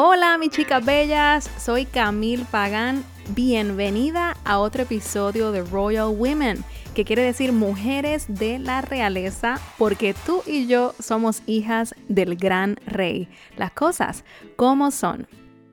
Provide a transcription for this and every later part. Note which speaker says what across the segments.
Speaker 1: Hola mis chicas bellas, soy Camille Pagán. Bienvenida a otro episodio de Royal Women, que quiere decir mujeres de la realeza, porque tú y yo somos hijas del gran rey. Las cosas como son.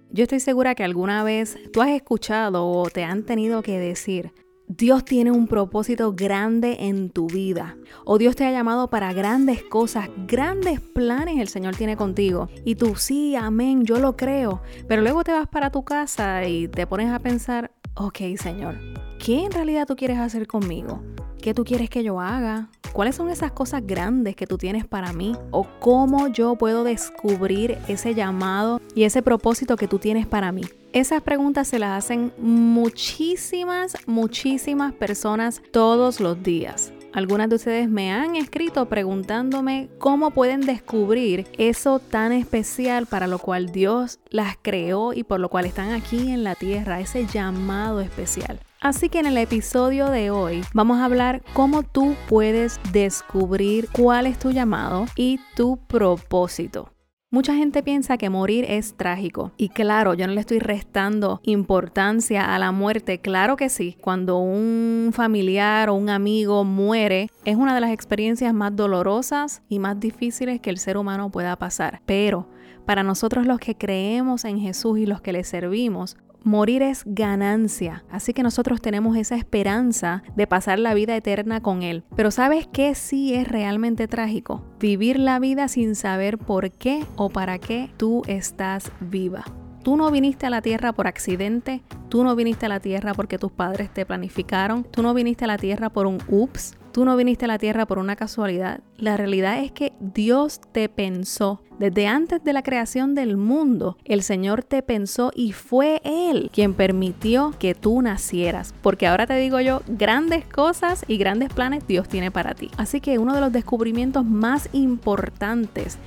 Speaker 1: Yo estoy segura que alguna vez tú has escuchado o te han tenido que decir, Dios tiene un propósito grande en tu vida. O Dios te ha llamado para grandes cosas, grandes planes el Señor tiene contigo. Y tú sí, amén, yo lo creo. Pero luego te vas para tu casa y te pones a pensar, ok Señor, ¿qué en realidad tú quieres hacer conmigo? ¿Qué tú quieres que yo haga? ¿Cuáles son esas cosas grandes que tú tienes para mí? ¿O cómo yo puedo descubrir ese llamado y ese propósito que tú tienes para mí? Esas preguntas se las hacen muchísimas, muchísimas personas todos los días. Algunas de ustedes me han escrito preguntándome cómo pueden descubrir eso tan especial para lo cual Dios las creó y por lo cual están aquí en la tierra, ese llamado especial. Así que en el episodio de hoy vamos a hablar cómo tú puedes descubrir cuál es tu llamado y tu propósito. Mucha gente piensa que morir es trágico. Y claro, yo no le estoy restando importancia a la muerte. Claro que sí. Cuando un familiar o un amigo muere, es una de las experiencias más dolorosas y más difíciles que el ser humano pueda pasar. Pero para nosotros los que creemos en Jesús y los que le servimos, Morir es ganancia, así que nosotros tenemos esa esperanza de pasar la vida eterna con Él. Pero ¿sabes qué sí es realmente trágico? Vivir la vida sin saber por qué o para qué tú estás viva. Tú no viniste a la tierra por accidente, tú no viniste a la tierra porque tus padres te planificaron, tú no viniste a la tierra por un ups, Tú no viniste a la tierra por una casualidad. La realidad es que Dios te pensó. Desde antes de la creación del mundo, el Señor te pensó y fue Él quien permitió que tú nacieras. Porque ahora te digo yo, grandes cosas y grandes planes Dios tiene para ti. Así que uno de los descubrimientos más importantes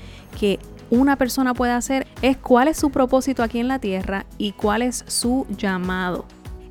Speaker 1: que una persona puede hacer es cuál es su propósito aquí en la tierra y cuál es su llamado.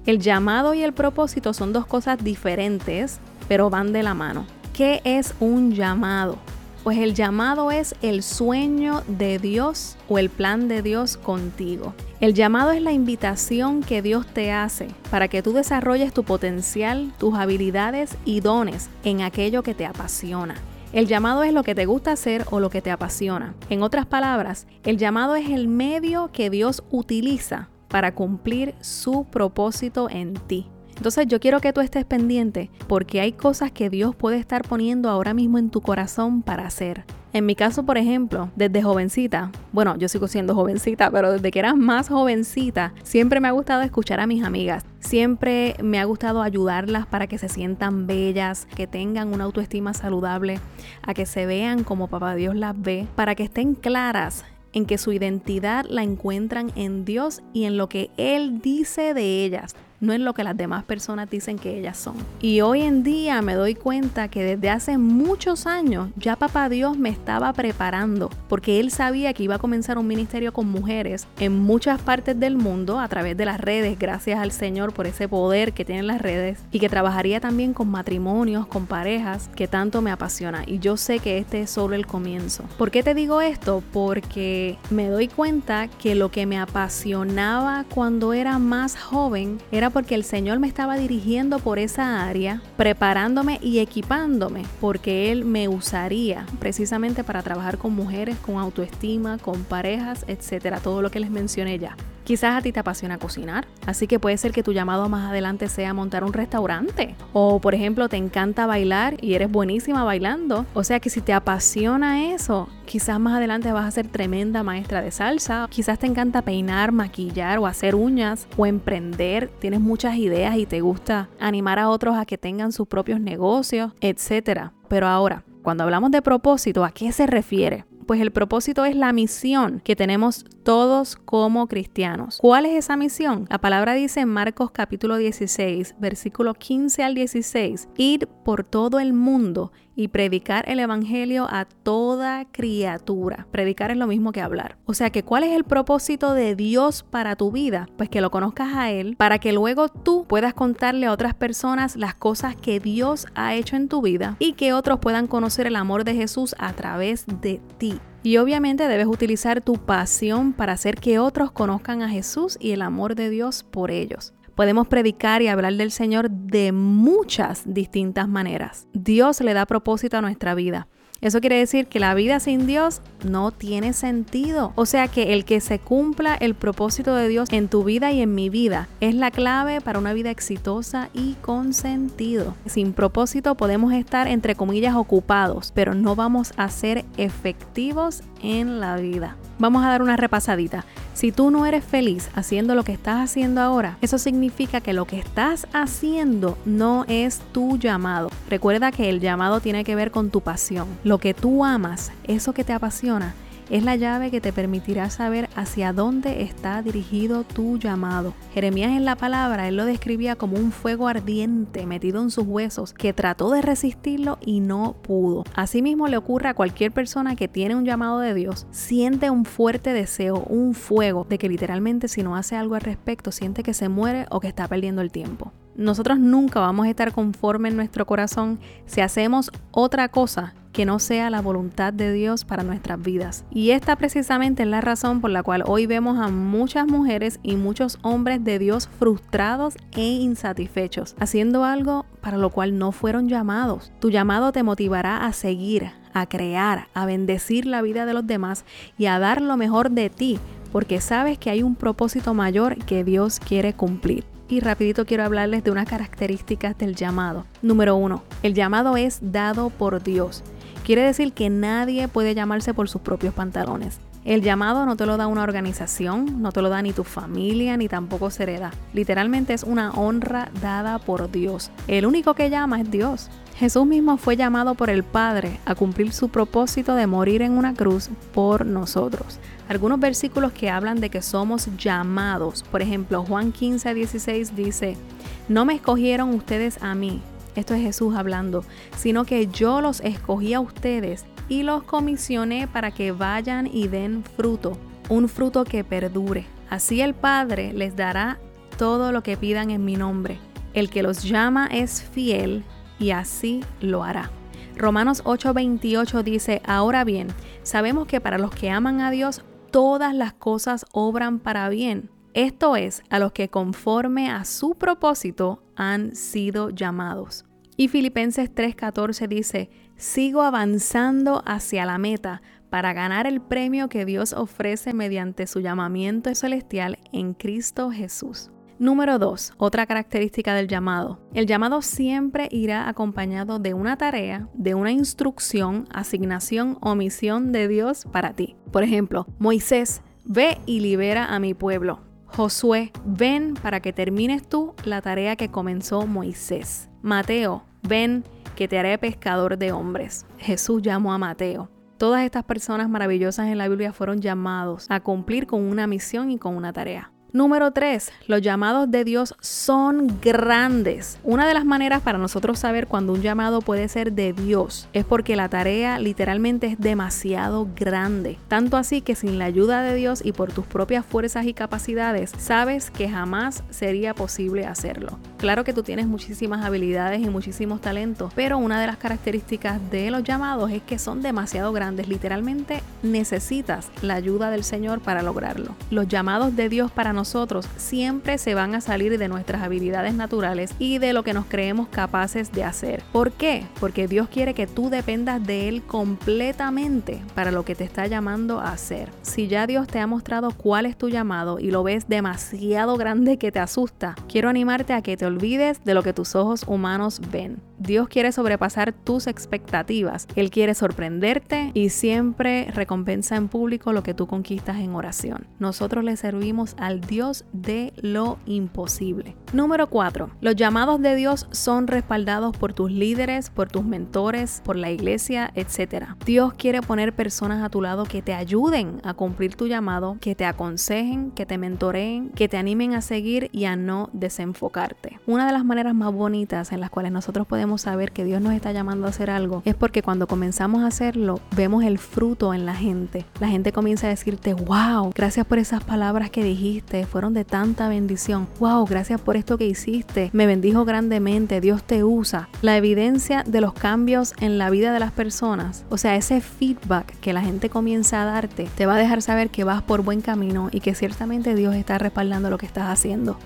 Speaker 1: El llamado y el propósito son dos cosas diferentes pero van de la mano. ¿Qué es un llamado? Pues el llamado es el sueño de Dios o el plan de Dios contigo. El llamado es la invitación que Dios te hace para que tú desarrolles tu potencial, tus habilidades y dones en aquello que te apasiona. El llamado es lo que te gusta hacer o lo que te apasiona. En otras palabras, el llamado es el medio que Dios utiliza para cumplir su propósito en ti. Entonces yo quiero que tú estés pendiente porque hay cosas que Dios puede estar poniendo ahora mismo en tu corazón para hacer. En mi caso, por ejemplo, desde jovencita, bueno, yo sigo siendo jovencita, pero desde que era más jovencita, siempre me ha gustado escuchar a mis amigas. Siempre me ha gustado ayudarlas para que se sientan bellas, que tengan una autoestima saludable, a que se vean como papá Dios las ve, para que estén claras en que su identidad la encuentran en Dios y en lo que Él dice de ellas, no en lo que las demás personas dicen que ellas son. Y hoy en día me doy cuenta que desde hace muchos años ya papá Dios me estaba preparando porque él sabía que iba a comenzar un ministerio con mujeres en muchas partes del mundo a través de las redes, gracias al Señor por ese poder que tienen las redes y que trabajaría también con matrimonios, con parejas, que tanto me apasiona y yo sé que este es solo el comienzo. ¿Por qué te digo esto? Porque me doy cuenta que lo que me apasionaba cuando era más joven era porque el Señor me estaba dirigiendo por esa área, preparándome y equipándome, porque Él me usaría precisamente para trabajar con mujeres, con autoestima, con parejas, etcétera, todo lo que les mencioné ya. Quizás a ti te apasiona cocinar, así que puede ser que tu llamado más adelante sea montar un restaurante. O por ejemplo, te encanta bailar y eres buenísima bailando. O sea que si te apasiona eso, quizás más adelante vas a ser tremenda maestra de salsa. Quizás te encanta peinar, maquillar o hacer uñas o emprender. Tienes muchas ideas y te gusta animar a otros a que tengan sus propios negocios, etc. Pero ahora, cuando hablamos de propósito, ¿a qué se refiere? Pues el propósito es la misión que tenemos todos como cristianos. ¿Cuál es esa misión? La palabra dice en Marcos capítulo 16, versículo 15 al 16, ir por todo el mundo y predicar el Evangelio a toda criatura. Predicar es lo mismo que hablar. O sea que ¿cuál es el propósito de Dios para tu vida? Pues que lo conozcas a Él para que luego tú puedas contarle a otras personas las cosas que Dios ha hecho en tu vida y que otros puedan conocer el amor de Jesús a través de ti. Y obviamente debes utilizar tu pasión para hacer que otros conozcan a Jesús y el amor de Dios por ellos. Podemos predicar y hablar del Señor de muchas distintas maneras. Dios le da propósito a nuestra vida. Eso quiere decir que la vida sin Dios no tiene sentido. O sea que el que se cumpla el propósito de Dios en tu vida y en mi vida es la clave para una vida exitosa y con sentido. Sin propósito podemos estar entre comillas ocupados, pero no vamos a ser efectivos en la vida. Vamos a dar una repasadita. Si tú no eres feliz haciendo lo que estás haciendo ahora, eso significa que lo que estás haciendo no es tu llamado. Recuerda que el llamado tiene que ver con tu pasión. Lo que tú amas, eso que te apasiona, es la llave que te permitirá saber hacia dónde está dirigido tu llamado. Jeremías en la palabra, él lo describía como un fuego ardiente metido en sus huesos que trató de resistirlo y no pudo. Asimismo le ocurre a cualquier persona que tiene un llamado de Dios, siente un fuerte deseo, un fuego de que literalmente si no hace algo al respecto siente que se muere o que está perdiendo el tiempo. Nosotros nunca vamos a estar conformes en nuestro corazón si hacemos otra cosa que no sea la voluntad de Dios para nuestras vidas. Y esta precisamente es la razón por la cual hoy vemos a muchas mujeres y muchos hombres de Dios frustrados e insatisfechos, haciendo algo para lo cual no fueron llamados. Tu llamado te motivará a seguir, a crear, a bendecir la vida de los demás y a dar lo mejor de ti, porque sabes que hay un propósito mayor que Dios quiere cumplir y rapidito quiero hablarles de unas características del llamado. Número uno, el llamado es dado por Dios. Quiere decir que nadie puede llamarse por sus propios pantalones. El llamado no te lo da una organización, no te lo da ni tu familia, ni tampoco se hereda. Literalmente es una honra dada por Dios. El único que llama es Dios. Jesús mismo fue llamado por el Padre a cumplir su propósito de morir en una cruz por nosotros. Algunos versículos que hablan de que somos llamados, por ejemplo Juan 15 a 16 dice, no me escogieron ustedes a mí, esto es Jesús hablando, sino que yo los escogí a ustedes y los comisioné para que vayan y den fruto, un fruto que perdure. Así el Padre les dará todo lo que pidan en mi nombre. El que los llama es fiel y así lo hará. Romanos 8:28 dice, ahora bien, sabemos que para los que aman a Dios, todas las cosas obran para bien. Esto es, a los que conforme a su propósito han sido llamados. Y Filipenses 3:14 dice, sigo avanzando hacia la meta para ganar el premio que Dios ofrece mediante su llamamiento celestial en Cristo Jesús. Número 2. Otra característica del llamado. El llamado siempre irá acompañado de una tarea, de una instrucción, asignación o misión de Dios para ti. Por ejemplo, Moisés, ve y libera a mi pueblo. Josué, ven para que termines tú la tarea que comenzó Moisés. Mateo, ven que te haré pescador de hombres. Jesús llamó a Mateo. Todas estas personas maravillosas en la Biblia fueron llamados a cumplir con una misión y con una tarea. Número 3. Los llamados de Dios son grandes. Una de las maneras para nosotros saber cuando un llamado puede ser de Dios es porque la tarea literalmente es demasiado grande. Tanto así que sin la ayuda de Dios y por tus propias fuerzas y capacidades, sabes que jamás sería posible hacerlo. Claro que tú tienes muchísimas habilidades y muchísimos talentos, pero una de las características de los llamados es que son demasiado grandes. Literalmente necesitas la ayuda del Señor para lograrlo. Los llamados de Dios para nosotros siempre se van a salir de nuestras habilidades naturales y de lo que nos creemos capaces de hacer. ¿Por qué? Porque Dios quiere que tú dependas de Él completamente para lo que te está llamando a hacer. Si ya Dios te ha mostrado cuál es tu llamado y lo ves demasiado grande que te asusta, quiero animarte a que te olvides de lo que tus ojos humanos ven. Dios quiere sobrepasar tus expectativas. Él quiere sorprenderte y siempre recompensa en público lo que tú conquistas en oración. Nosotros le servimos al Dios de lo imposible. Número 4. Los llamados de Dios son respaldados por tus líderes, por tus mentores, por la iglesia, etc. Dios quiere poner personas a tu lado que te ayuden a cumplir tu llamado, que te aconsejen, que te mentoreen, que te animen a seguir y a no desenfocarte. Una de las maneras más bonitas en las cuales nosotros podemos saber que Dios nos está llamando a hacer algo es porque cuando comenzamos a hacerlo, vemos el fruto en la gente. La gente comienza a decirte, wow, gracias por esas palabras que dijiste, fueron de tanta bendición. Wow, gracias por esto que hiciste, me bendijo grandemente, Dios te usa. La evidencia de los cambios en la vida de las personas, o sea, ese feedback que la gente comienza a darte, te va a dejar saber que vas por buen camino y que ciertamente Dios está respaldando lo que estás haciendo.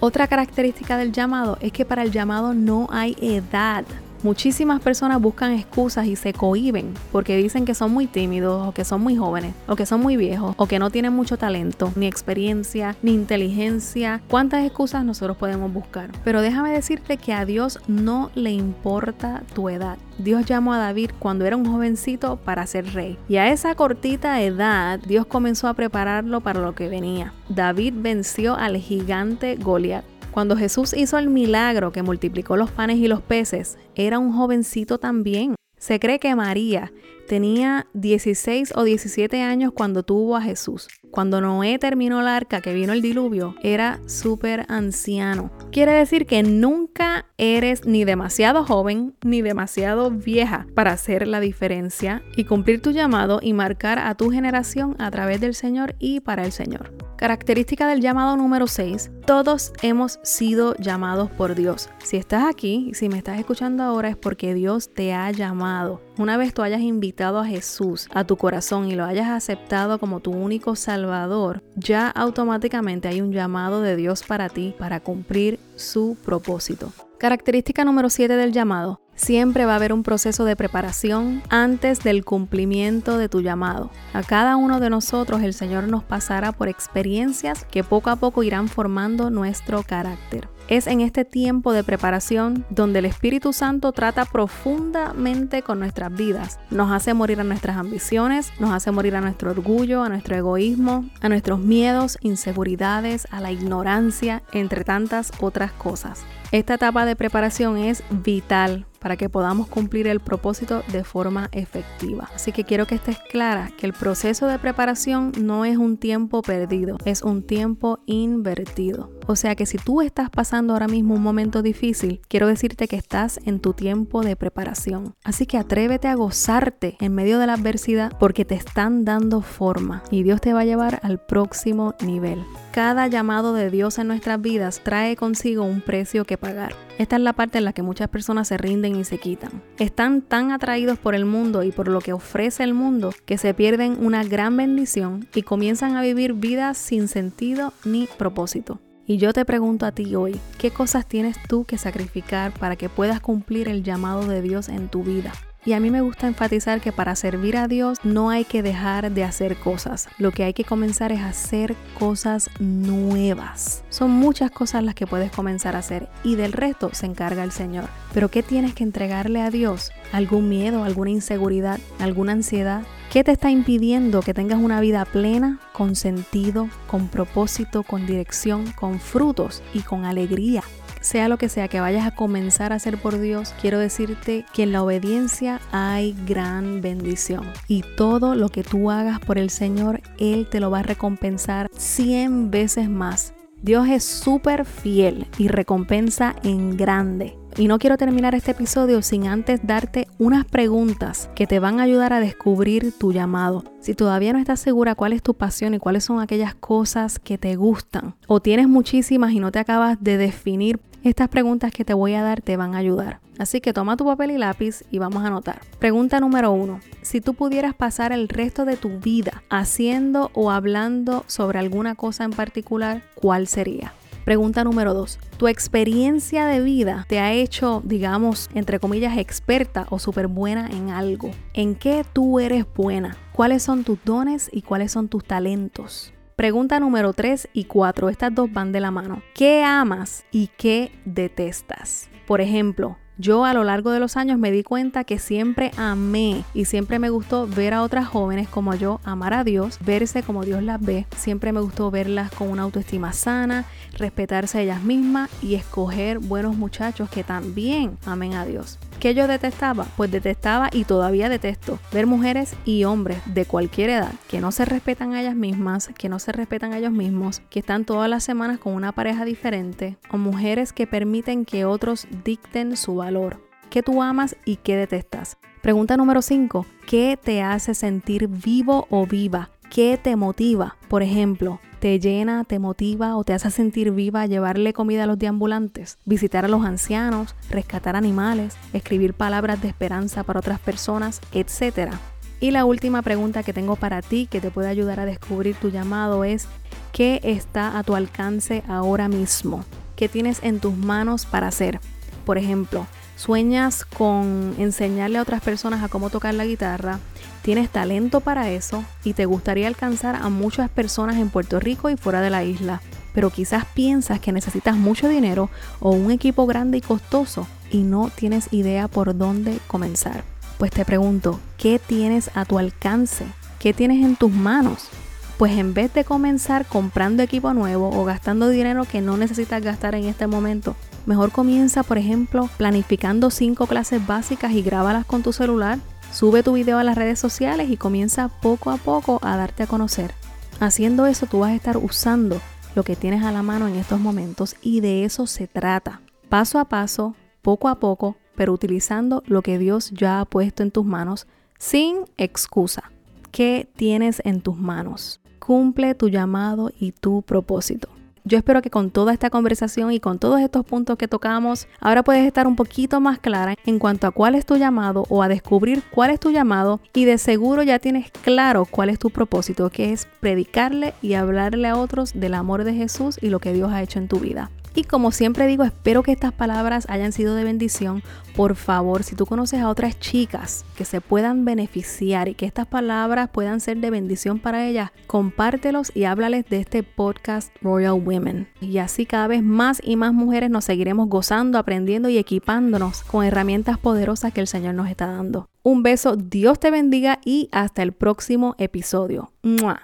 Speaker 1: Otra característica del llamado es que para el llamado no hay edad. Muchísimas personas buscan excusas y se cohiben porque dicen que son muy tímidos o que son muy jóvenes o que son muy viejos o que no tienen mucho talento, ni experiencia, ni inteligencia. ¿Cuántas excusas nosotros podemos buscar? Pero déjame decirte que a Dios no le importa tu edad. Dios llamó a David cuando era un jovencito para ser rey. Y a esa cortita edad, Dios comenzó a prepararlo para lo que venía. David venció al gigante Goliat. Cuando Jesús hizo el milagro que multiplicó los panes y los peces, era un jovencito también. Se cree que María tenía 16 o 17 años cuando tuvo a Jesús. Cuando Noé terminó el arca, que vino el diluvio, era súper anciano. Quiere decir que nunca eres ni demasiado joven ni demasiado vieja para hacer la diferencia y cumplir tu llamado y marcar a tu generación a través del Señor y para el Señor. Característica del llamado número 6. Todos hemos sido llamados por Dios. Si estás aquí y si me estás escuchando ahora es porque Dios te ha llamado. Una vez tú hayas invitado a Jesús a tu corazón y lo hayas aceptado como tu único Salvador, ya automáticamente hay un llamado de Dios para ti para cumplir su propósito. Característica número 7 del llamado. Siempre va a haber un proceso de preparación antes del cumplimiento de tu llamado. A cada uno de nosotros el Señor nos pasará por experiencias que poco a poco irán formando nuestro carácter. Es en este tiempo de preparación donde el Espíritu Santo trata profundamente con nuestras vidas. Nos hace morir a nuestras ambiciones, nos hace morir a nuestro orgullo, a nuestro egoísmo, a nuestros miedos, inseguridades, a la ignorancia, entre tantas otras cosas. Esta etapa de preparación es vital para que podamos cumplir el propósito de forma efectiva. Así que quiero que estés clara que el proceso de preparación no es un tiempo perdido, es un tiempo invertido. O sea que si tú estás pasando ahora mismo un momento difícil, quiero decirte que estás en tu tiempo de preparación. Así que atrévete a gozarte en medio de la adversidad porque te están dando forma y Dios te va a llevar al próximo nivel. Cada llamado de Dios en nuestras vidas trae consigo un precio que pagar. Esta es la parte en la que muchas personas se rinden y se quitan. Están tan atraídos por el mundo y por lo que ofrece el mundo que se pierden una gran bendición y comienzan a vivir vidas sin sentido ni propósito. Y yo te pregunto a ti hoy, ¿qué cosas tienes tú que sacrificar para que puedas cumplir el llamado de Dios en tu vida? Y a mí me gusta enfatizar que para servir a Dios no hay que dejar de hacer cosas. Lo que hay que comenzar es hacer cosas nuevas. Son muchas cosas las que puedes comenzar a hacer y del resto se encarga el Señor. Pero ¿qué tienes que entregarle a Dios? ¿Algún miedo, alguna inseguridad, alguna ansiedad? ¿Qué te está impidiendo que tengas una vida plena, con sentido, con propósito, con dirección, con frutos y con alegría? Sea lo que sea que vayas a comenzar a hacer por Dios, quiero decirte que en la obediencia hay gran bendición. Y todo lo que tú hagas por el Señor, Él te lo va a recompensar 100 veces más. Dios es súper fiel y recompensa en grande. Y no quiero terminar este episodio sin antes darte unas preguntas que te van a ayudar a descubrir tu llamado. Si todavía no estás segura cuál es tu pasión y cuáles son aquellas cosas que te gustan, o tienes muchísimas y no te acabas de definir estas preguntas que te voy a dar te van a ayudar. Así que toma tu papel y lápiz y vamos a anotar. Pregunta número uno. Si tú pudieras pasar el resto de tu vida haciendo o hablando sobre alguna cosa en particular, ¿cuál sería? Pregunta número dos. ¿Tu experiencia de vida te ha hecho, digamos, entre comillas, experta o súper buena en algo? ¿En qué tú eres buena? ¿Cuáles son tus dones y cuáles son tus talentos? Pregunta número 3 y 4, estas dos van de la mano. ¿Qué amas y qué detestas? Por ejemplo, yo a lo largo de los años me di cuenta que siempre amé y siempre me gustó ver a otras jóvenes como yo amar a Dios, verse como Dios las ve. Siempre me gustó verlas con una autoestima sana, respetarse a ellas mismas y escoger buenos muchachos que también amen a Dios. ¿Qué yo detestaba? Pues detestaba y todavía detesto ver mujeres y hombres de cualquier edad que no se respetan a ellas mismas, que no se respetan a ellos mismos, que están todas las semanas con una pareja diferente, o mujeres que permiten que otros dicten su valor. ¿Qué tú amas y qué detestas? Pregunta número 5. ¿Qué te hace sentir vivo o viva? ¿Qué te motiva? Por ejemplo, ¿Te llena, te motiva o te hace sentir viva llevarle comida a los deambulantes, visitar a los ancianos, rescatar animales, escribir palabras de esperanza para otras personas, etcétera? Y la última pregunta que tengo para ti que te puede ayudar a descubrir tu llamado es ¿qué está a tu alcance ahora mismo? ¿Qué tienes en tus manos para hacer? Por ejemplo, sueñas con enseñarle a otras personas a cómo tocar la guitarra, tienes talento para eso y te gustaría alcanzar a muchas personas en Puerto Rico y fuera de la isla, pero quizás piensas que necesitas mucho dinero o un equipo grande y costoso y no tienes idea por dónde comenzar. Pues te pregunto, ¿qué tienes a tu alcance? ¿Qué tienes en tus manos? Pues en vez de comenzar comprando equipo nuevo o gastando dinero que no necesitas gastar en este momento, mejor comienza, por ejemplo, planificando cinco clases básicas y grábalas con tu celular Sube tu video a las redes sociales y comienza poco a poco a darte a conocer. Haciendo eso tú vas a estar usando lo que tienes a la mano en estos momentos y de eso se trata. Paso a paso, poco a poco, pero utilizando lo que Dios ya ha puesto en tus manos sin excusa. ¿Qué tienes en tus manos? Cumple tu llamado y tu propósito. Yo espero que con toda esta conversación y con todos estos puntos que tocamos, ahora puedes estar un poquito más clara en cuanto a cuál es tu llamado o a descubrir cuál es tu llamado y de seguro ya tienes claro cuál es tu propósito, que es predicarle y hablarle a otros del amor de Jesús y lo que Dios ha hecho en tu vida. Y como siempre digo, espero que estas palabras hayan sido de bendición. Por favor, si tú conoces a otras chicas que se puedan beneficiar y que estas palabras puedan ser de bendición para ellas, compártelos y háblales de este podcast Royal Women. Y así cada vez más y más mujeres nos seguiremos gozando, aprendiendo y equipándonos con herramientas poderosas que el Señor nos está dando. Un beso, Dios te bendiga y hasta el próximo episodio. ¡Mua!